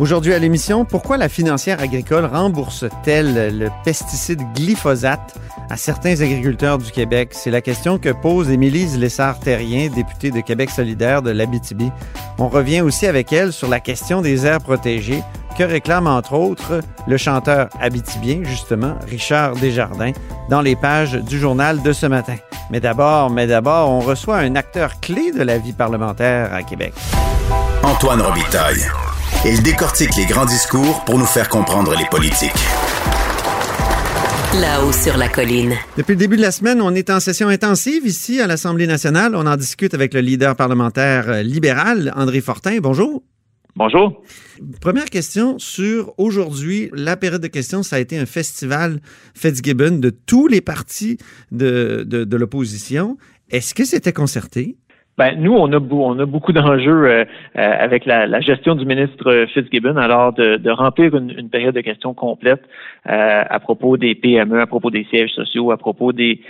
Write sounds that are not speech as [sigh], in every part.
Aujourd'hui à l'émission, pourquoi la financière agricole rembourse-t-elle le pesticide glyphosate à certains agriculteurs du Québec? C'est la question que pose Émilise Lessard-Terrien, députée de Québec solidaire de l'Abitibi. On revient aussi avec elle sur la question des aires protégées que réclame entre autres le chanteur abitibien, justement, Richard Desjardins, dans les pages du journal de ce matin. Mais d'abord, mais d'abord, on reçoit un acteur clé de la vie parlementaire à Québec. Antoine Robitaille. Il décortique les grands discours pour nous faire comprendre les politiques. Là-haut sur la colline. Depuis le début de la semaine, on est en session intensive ici à l'Assemblée nationale. On en discute avec le leader parlementaire euh, libéral, André Fortin. Bonjour. Bonjour. Première question sur aujourd'hui, la période de questions, ça a été un festival Fitzgibbon de tous les partis de, de, de l'opposition. Est-ce que c'était concerté? Ben, nous, on a, on a beaucoup [laughs] d'enjeux euh, euh, avec la, la, gestion du ministre Fitzgibbon, alors de, de remplir une, une, période de questions complète euh, à propos des PME, à propos des sièges sociaux, à propos des,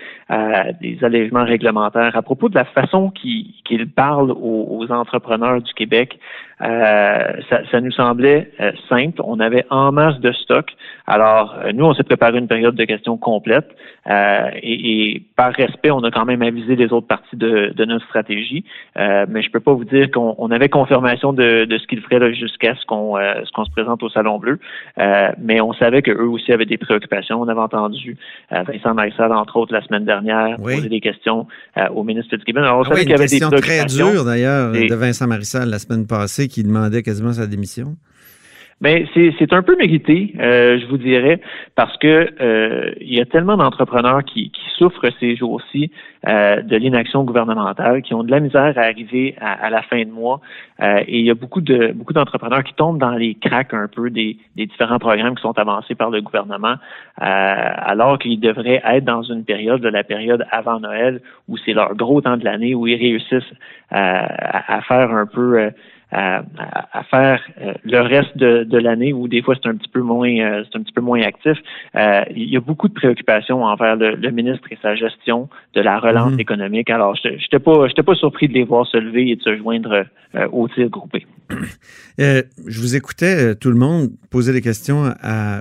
des allègements réglementaires, à propos de la façon qu'il parle aux, aux, entrepreneurs du Québec. Ça, ça, nous semblait simple. On avait en masse de stock. Alors, nous, on s'est préparé une période de questions complète et, et, par respect, on a quand même avisé les autres parties de, de notre stratégie. Euh, mais je peux pas vous dire qu'on avait confirmation de, ce qu'il ferait jusqu'à ce qu'on euh, ce qu'on se présente au Salon Bleu. Euh, mais on savait qu'eux aussi avaient des préoccupations. On avait entendu Vincent Marissal, entre autres, la semaine dernière, poser des questions au ministre Fitzgibbon. Alors, on ah savait qu'il y avait des préoccupations. très dure, d'ailleurs, de Vincent Marissal la semaine passée, qui demandait quasiment sa démission. Mais c'est un peu mérité, euh, je vous dirais, parce que euh, il y a tellement d'entrepreneurs qui, qui, souffrent ces jours-ci euh, de l'inaction gouvernementale, qui ont de la misère à arriver à, la fin de mois, et il y a beaucoup de beaucoup d'entrepreneurs qui tombent dans les cracks un peu des, des, différents programmes qui sont avancés par le gouvernement, alors qu'ils devraient être dans une période de la période avant Noël où c'est leur gros temps de l'année où ils réussissent à, à faire un peu à, faire euh, le reste de, l'année où des fois c'est un petit peu moins euh, c'est un petit peu moins actif. Euh, il y a beaucoup de préoccupations envers le, ministre et sa gestion de la relance mhm. économique. Alors, je n'étais pas pas surpris de les voir se lever et de se joindre au tir groupé. [clears throat] je vous écoutais tout le monde poser des questions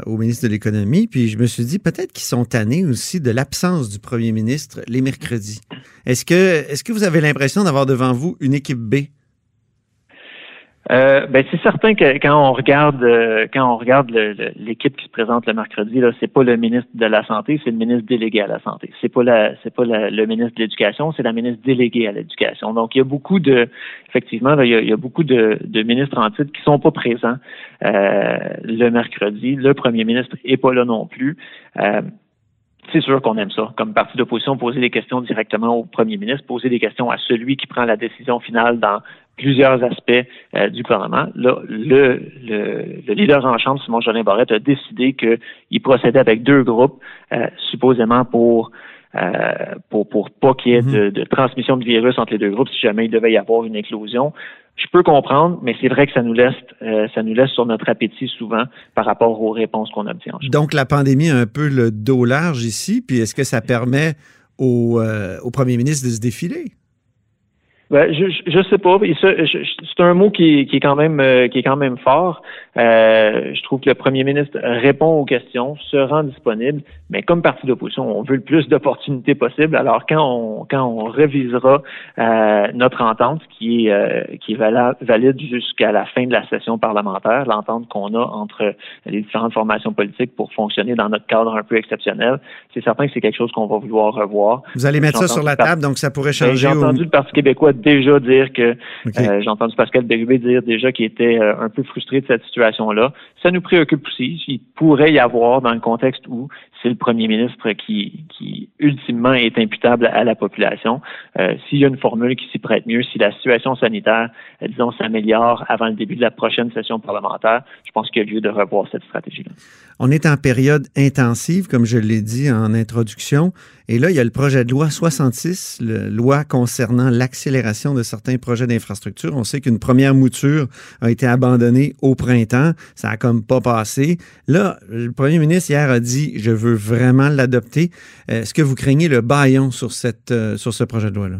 au ministre de l'économie, puis je me suis dit peut-être qu'ils sont tannés aussi de l'absence du premier ministre les mercredis. Est-ce que est-ce que vous avez l'impression d'avoir devant vous une équipe B? Euh, ben c'est certain que quand on regarde euh, quand on regarde l'équipe qui se présente le mercredi là, c'est pas le ministre de la santé, c'est le ministre délégué à la santé. C'est pas pas le ministre de l'éducation, c'est la ministre déléguée à l'éducation. Donc il y a beaucoup de effectivement il, y a, beaucoup de, de, ministres en titre qui sont pas présents euh, le mercredi. Le premier ministre est pas là non plus. C'est sûr qu'on aime ça. Comme parti d'opposition, poser des questions directement au premier ministre, poser des questions à celui qui prend la décision finale dans plusieurs aspects euh, du gouvernement. Là, le, le, leader en chambre, Simon Jolin Barrette, a décidé qu'il procédait avec deux groupes, euh, supposément pour euh, pour, pour pas qu'il y ait de, mhm. de, transmission de virus entre les deux groupes si jamais il devait y avoir une éclosion. Je peux comprendre, mais c'est vrai que ça nous laisse ça nous laisse sur notre appétit souvent par rapport aux réponses qu'on obtient. Donc la pandémie a un peu le dos large ici, puis est-ce que ça permet au, au premier ministre de se défiler? Ben, je, je sais pas. C'est un mot qui, qui, est quand même euh, qui est quand même fort. Euh, je trouve que le premier ministre répond aux questions, se rend disponible, mais comme parti d'opposition, on veut le plus d'opportunités possible. Alors quand on quand on révisera euh, notre entente qui est qui est valide jusqu'à la fin de la session parlementaire, l'entente qu'on a entre les différentes formations politiques pour fonctionner dans notre cadre un peu exceptionnel, c'est certain que c'est quelque chose qu'on va vouloir revoir. Vous allez mettre ça sur la table, donc ça pourrait ben, changer. J'ai entendu le Parti québécois déjà dire que euh, j'ai entendu Pascal Bérubé dire déjà qu'il était euh, un peu frustré de cette situation-là. Ça nous préoccupe aussi. Il pourrait y avoir, dans le contexte où c'est le premier ministre qui, ultimement est imputable à la population, euh, s'il y a une formule qui s'y prête mieux, si la situation sanitaire, disons, s'améliore avant le début de la prochaine session parlementaire, je pense qu'il y a lieu de revoir cette stratégie-là. On est en période intensive, comme je l'ai dit en introduction. Et là, il y a le projet de loi 66, la loi concernant l'accélération de certains projets d'infrastructure. On sait qu'une première mouture a été abandonnée au printemps. Ça a comme pas passé. Là, le premier ministre hier a dit, je veux vraiment l'adopter. Est-ce que vous craignez le baillon sur, euh, sur ce projet de loi-là?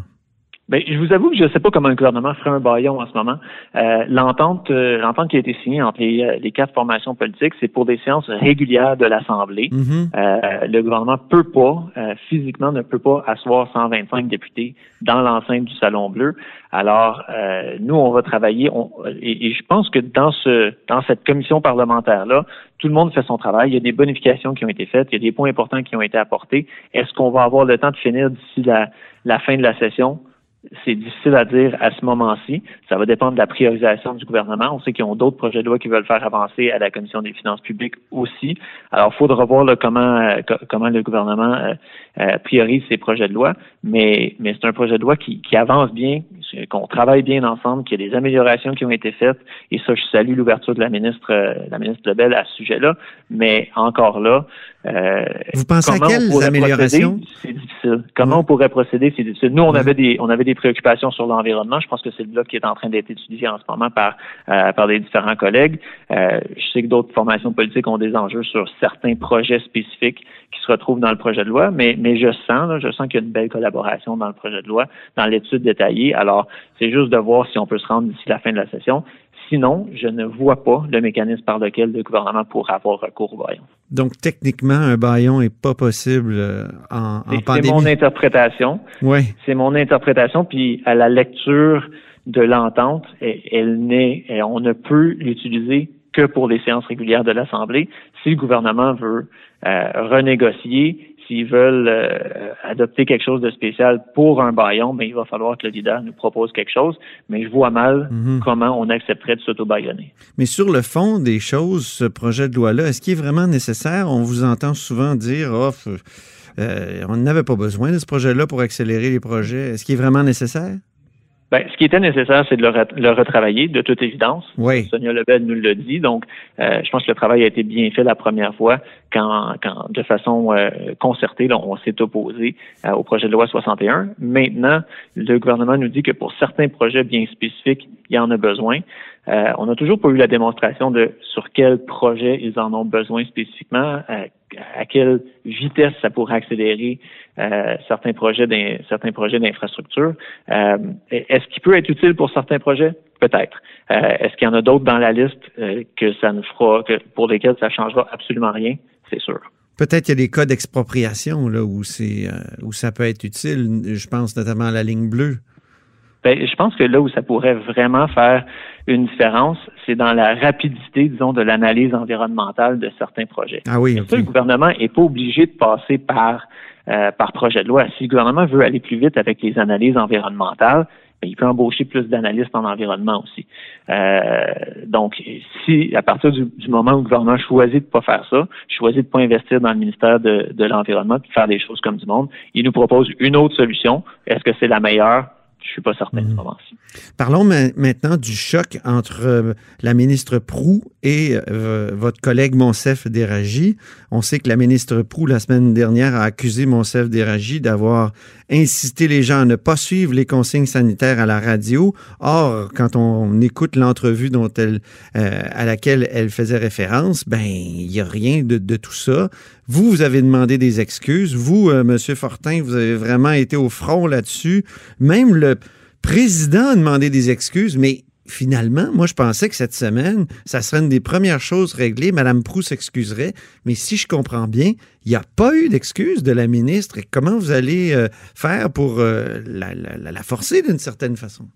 Bien, je vous avoue que je ne sais pas comment le gouvernement ferait un baillon en ce moment. Euh, l'entente, euh, l'entente qui a été signée entre les, euh, les quatre formations politiques, c'est pour des séances régulières de l'Assemblée. Mm-hmm. le gouvernement peut pas, physiquement, ne peut pas asseoir 125 députés dans l'enceinte du Salon Bleu. Alors, nous, on va travailler. On, et, et, je pense que dans ce, dans cette commission parlementaire là, tout le monde fait son travail. Il y a des bonifications qui ont été faites. Il y a des points importants qui ont été apportés. Est-ce qu'on va avoir le temps de finir d'ici la, la fin de la session? C'est difficile à dire à ce moment-ci. Ça va dépendre de la priorisation du gouvernement. On sait qu'ils ont d'autres projets de loi qui veulent faire avancer à la Commission des finances publiques aussi. Alors, il faudra voir comment, euh, comment le gouvernement euh, euh, priorise ces projets de loi. Mais, mais c'est un projet de loi qui, qui avance bien, qu'on travaille bien ensemble, qu'il y a des améliorations qui ont été faites. Et ça, je salue l'ouverture de la ministre, la ministre Lebel à ce sujet-là. Mais encore là, vous pensez à quelles améliorations? C'est difficile. Comment on pourrait procéder? C'est difficile. Nous, on avait des, on avait des préoccupations sur l'environnement. Je pense que c'est le bloc qui est en train d'être étudié en ce moment par, euh, par des différents collègues. Euh, je sais que d'autres formations politiques ont des enjeux sur certains projets spécifiques qui se retrouvent dans le projet de loi, mais, mais je sens, je sens qu'il y a une belle collaboration dans le projet de loi, dans l'étude détaillée. Alors, c'est juste de voir si on peut se rendre d'ici la fin de la session. Sinon, je ne vois pas le mécanisme par lequel le gouvernement pourra avoir recours au baillon. Donc, techniquement, un baillon n'est pas possible euh, en, en pandémie. C'est mon interprétation. Oui. C'est mon interprétation. Puis, à la lecture de l'entente, elle, n'est, on ne peut l'utiliser que pour les séances régulières de l'Assemblée. Si le gouvernement veut euh, renégocier, s'ils veulent euh, adopter quelque chose de spécial pour un baillon, mais ben, il va falloir que le leader nous propose quelque chose. Mais je vois mal Mhm. comment on accepterait de s'auto-baillonner. Mais sur le fond des choses, ce projet de loi-là, est-ce qu'il est vraiment nécessaire? On vous entend souvent dire, oh, euh, on n'avait pas besoin de ce projet-là pour accélérer les projets. Est-ce qu'il est vraiment nécessaire? Ben, ce qui était nécessaire, c'est de le, re- le retravailler, de toute évidence. Oui. Sonia Lebel nous l'a dit. Donc, euh, je pense que le travail a été bien fait la première fois quand, quand de façon euh, concertée, là, on s'est opposé euh, au projet de loi 61. Maintenant, le gouvernement nous dit que pour certains projets bien spécifiques, il y en a besoin. Euh, on n'a toujours pas eu la démonstration de sur quel projet ils en ont besoin spécifiquement, à, à quelle vitesse ça pourrait accélérer euh, certains projets certains projets d'infrastructure. Euh, est-ce qu'il peut être utile pour certains projets? Peut-être. Est-ce qu'il y en a d'autres dans la liste que ça ne fera que pour lesquels ça changera absolument rien? C'est sûr. Peut-être qu'il y a des cas d'expropriation là où c'est où ça peut être utile. Je pense notamment à la ligne bleue. Ben, je pense que là où ça pourrait vraiment faire une différence, c'est dans la rapidité, disons, de l'analyse environnementale de certains projets. Ah oui, Mais ok. ça, le gouvernement n'est pas obligé de passer par, euh, par projet de loi. Si le gouvernement veut aller plus vite avec les analyses environnementales, ben, il peut embaucher plus d'analystes en environnement aussi. Euh, donc, si à partir du, du moment où le gouvernement choisit de pas faire ça, choisit de pas investir dans le ministère de, de l'Environnement, de faire des choses comme du monde, il nous propose une autre solution. Est-ce que c'est la meilleure? Je suis pas certain ce moment-ci. Parlons ma- maintenant du choc entre euh, la ministre Prou et euh, votre collègue Monsef Déragi. On sait que la ministre Prou, la semaine dernière, a accusé Monsef Déragi d'avoir incité les gens à ne pas suivre les consignes sanitaires à la radio. Or, quand on écoute l'entrevue dont elle, euh, à laquelle elle faisait référence, ben, il n'y a rien de, de tout ça. Vous, vous avez demandé des excuses. Vous, euh, Monsieur Fortin, vous avez vraiment été au front là-dessus. Même le président a demandé des excuses, mais finalement, moi, je pensais que cette semaine, ça serait une des premières choses réglées. Madame Proux s'excuserait. Mais si je comprends bien, il n'y a pas eu d'excuses de la ministre. Comment vous allez euh, faire pour euh, la forcer d'une certaine façon?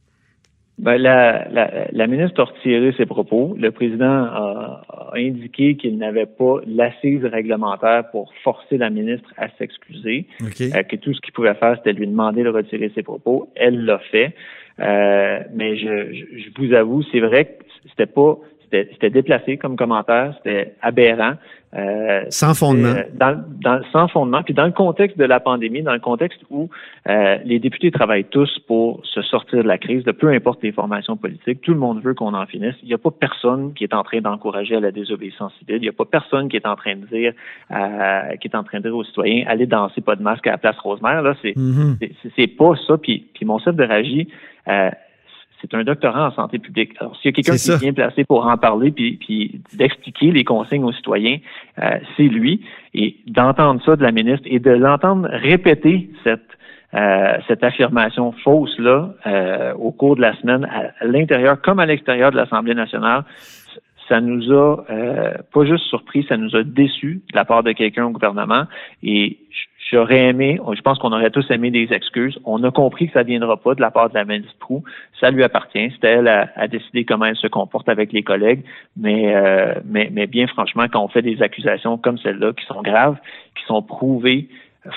Ben, la, la, la ministre a retiré ses propos. Le président a, a indiqué qu'il n'avait pas l'assise réglementaire pour forcer la ministre à s'excuser, OK. euh, que tout ce qu'il pouvait faire, c'était lui demander de retirer ses propos. Elle l'a fait. Euh, mais je, je, je vous avoue, c'est vrai que c'était pas c'était déplacé comme commentaire, c'était aberrant. Euh, sans fondement. Euh, dans, dans, sans fondement. Puis dans le contexte de la pandémie, dans le contexte où euh, les députés travaillent tous pour se sortir de la crise, de peu importe les formations politiques, tout le monde veut qu'on en finisse. Il n'y a pas personne qui est en train d'encourager à la désobéissance civile. Il n'y a pas personne qui est en train de dire, qui est en train de dire aux citoyens, allez danser pas de masque à la place Rosemère. Là, c'est mm-hmm. c'est pas ça. Puis, puis mon chef de Ragie, c'est un doctorat en santé publique. Alors, s'il y a quelqu'un qui est bien placé pour en parler puis, puis d'expliquer les consignes aux citoyens, euh, c'est lui. Et d'entendre ça de la ministre et de l'entendre répéter cette euh, cette affirmation fausse là euh, au cours de la semaine à l'intérieur comme à l'extérieur de l'Assemblée nationale, ça nous a euh, pas juste surpris, ça nous a déçus de la part de quelqu'un au gouvernement. Et j'aurais aimé, je pense qu'on aurait tous aimé des excuses. On a compris que ça ne viendra pas de la part de la ministre Prou. Ça lui appartient. C'est elle à, décider comment elle se comporte avec les collègues. Mais, euh, mais, mais bien franchement, quand on fait des accusations comme celle-là, qui sont graves, qui sont prouvées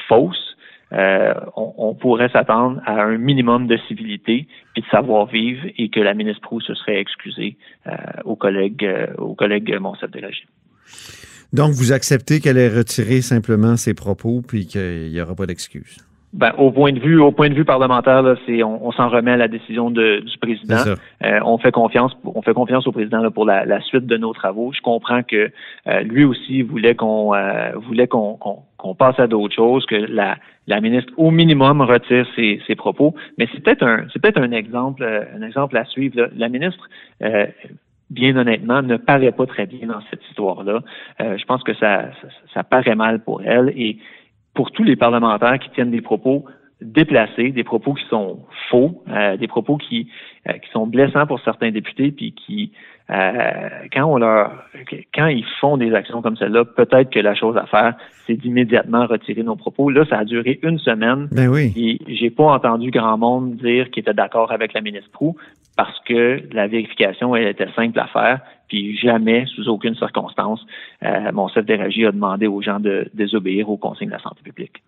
fausses, euh, on, pourrait s'attendre à un minimum de civilité puis de savoir-vivre et que la ministre Proux se serait excusée euh, aux collègues euh, aux collègues Monsef Régime. Donc, vous acceptez qu'elle ait retiré simplement ses propos puis qu'il n'y aura pas d'excuse? Ben, au point de vue, au point de vue parlementaire, là, c'est on, s'en remet à la décision de, du président. Euh, on fait confiance, on fait confiance au président là, pour la, la, suite de nos travaux. Je comprends que euh, lui aussi voulait qu'on euh, voulait qu'on qu'on passe à d'autres choses, que la, la ministre au minimum retire ses, ses propos. Mais c'est peut-être un c'est peut-être un exemple un exemple à suivre. La ministre bien honnêtement, ne paraît pas très bien dans cette histoire-là. je pense que ça, ça, ça, paraît mal pour elle et pour tous les parlementaires qui tiennent des propos déplacés, des propos qui sont faux, euh, des propos qui, euh, qui sont blessants pour certains députés, puis qui, euh, quand on leur, quand ils font des actions comme celle-là, peut-être que la chose à faire, c'est d'immédiatement retirer nos propos. Là, ça a duré une semaine. Ben oui. Et j'ai pas entendu grand monde dire qu'il était d'accord avec la ministre Prou parce que la vérification, elle était simple à faire. Puis jamais, sous aucune circonstance, euh, mon chef régie a demandé aux gens de désobéir aux consignes de la santé publique.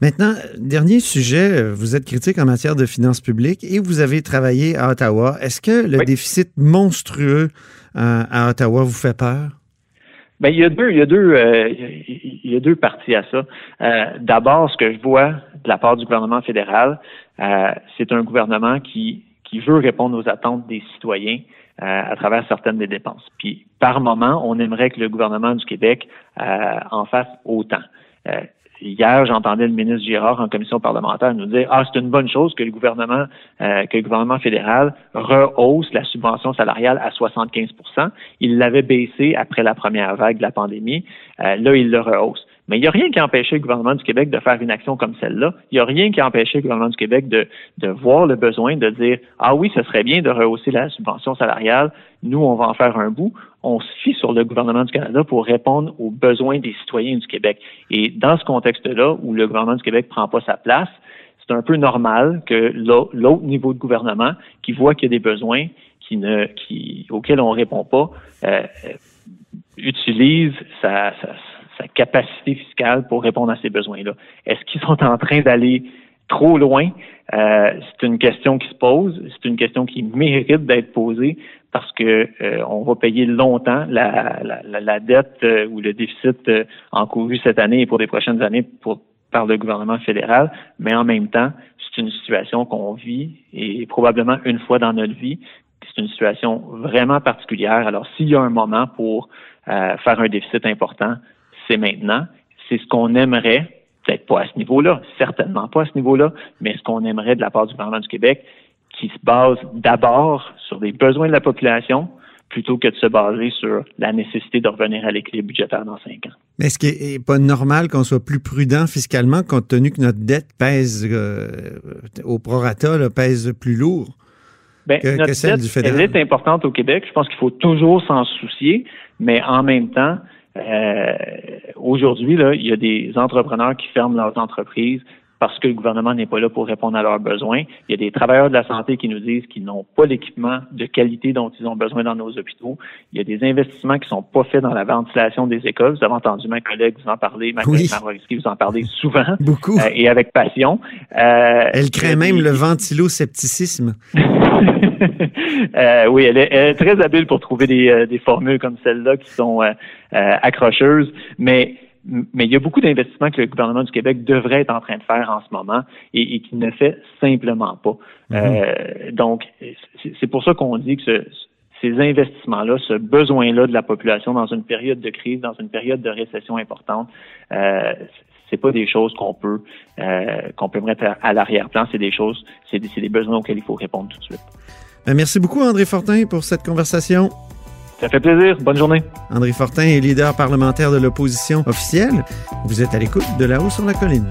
Maintenant, dernier sujet, vous êtes critique en matière de finances publiques et vous avez travaillé à Ottawa. Est-ce que le déficit monstrueux euh, à Ottawa vous fait peur? Ben, il y a deux, il y a deux, euh, il y a deux parties à ça. Euh, d'abord, ce que je vois de la part du gouvernement fédéral, c'est un gouvernement qui qui veut répondre aux attentes des citoyens à travers certaines des dépenses. Puis, par moment, on aimerait que le gouvernement du Québec en fasse autant. Hier, j'entendais le ministre Girard en commission parlementaire nous dire Ah, c'est une bonne chose que le gouvernement, euh, que le gouvernement fédéral rehausse la subvention salariale à 75% Il l'avait baissé après la première vague de la pandémie. Euh, là, il le rehausse. Mais il n'y a rien qui empêchait le gouvernement du Québec de faire une action comme celle-là. Il n'y a rien qui empêchait le gouvernement du Québec de, voir le besoin de dire Ah oui, ce serait bien de rehausser la subvention salariale. Nous, on va en faire un bout. On se fie sur le gouvernement du Canada pour répondre aux besoins des citoyens du Québec. Et dans ce contexte-là, où le gouvernement du Québec ne prend pas sa place, c'est un peu normal que l'autre niveau de gouvernement qui voit qu'il y a des besoins auxquels on ne répond pas, euh, utilise sa, sa capacité fiscale pour répondre à ces besoins-là. Est-ce qu'ils sont en train d'aller trop loin? Euh, c'est une question qui se pose, c'est une question qui mérite d'être posée parce que euh, va payer longtemps la, la, la dette euh, ou le déficit encouru cette année et pour les prochaines années pour, par le gouvernement fédéral, mais en même temps, c'est une situation qu'on vit et probablement une fois dans notre vie. C'est une situation vraiment particulière. Alors, s'il y a un moment pour faire un déficit important, c'est maintenant. C'est ce qu'on aimerait, peut-être pas à ce niveau-là, certainement pas à ce niveau-là, mais ce qu'on aimerait de la part du gouvernement du Québec, qui se base d'abord sur les besoins de la population, plutôt que de se baser sur la nécessité de revenir à l'équilibre budgétaire dans cinq ans. Mais est-ce qu'il n'est pas normal qu'on soit plus prudent fiscalement compte tenu que notre dette pèse euh, au prorata, pèse plus lourd ben, que, celle du fédéral? Elle est importante au Québec. Je pense qu'il faut toujours s'en soucier, mais en même temps, euh, aujourd'hui, il y a des entrepreneurs qui ferment leurs entreprises parce que le gouvernement n'est pas là pour répondre à leurs besoins. Il y a des travailleurs de la santé qui nous disent qu'ils n'ont pas l'équipement de qualité dont ils ont besoin dans nos hôpitaux. Il y a des investissements qui sont pas faits dans la ventilation des écoles. Vous avez entendu ma collègue vous en parler, ma collègue vous en parler souvent. [laughs] Beaucoup. Euh, et avec passion. Euh, elle crée même le ventiloscepticisme. [laughs] euh, oui, elle est, très habile pour trouver des, euh, des formules comme celle-là qui sont accrocheuses, mais mais il y a beaucoup d'investissements que le gouvernement du Québec devrait être en train de faire en ce moment et, et qu'il ne fait simplement pas. Mhm. Euh, donc, c'est pour ça qu'on dit que ce, ces investissements-là, ce besoin-là de la population dans une période de crise, dans une période de récession importante, euh, c'est pas des choses qu'on peut euh, qu'on peut mettre à, l'arrière-plan. C'est des choses, c'est des, des besoins auxquels il faut répondre tout de suite. Ben, merci beaucoup, André Fortin, pour cette conversation. Ça fait plaisir. Bonne journée. André Fortin est leader parlementaire de l'opposition officielle. Vous êtes à l'écoute de là-haut sur la colline.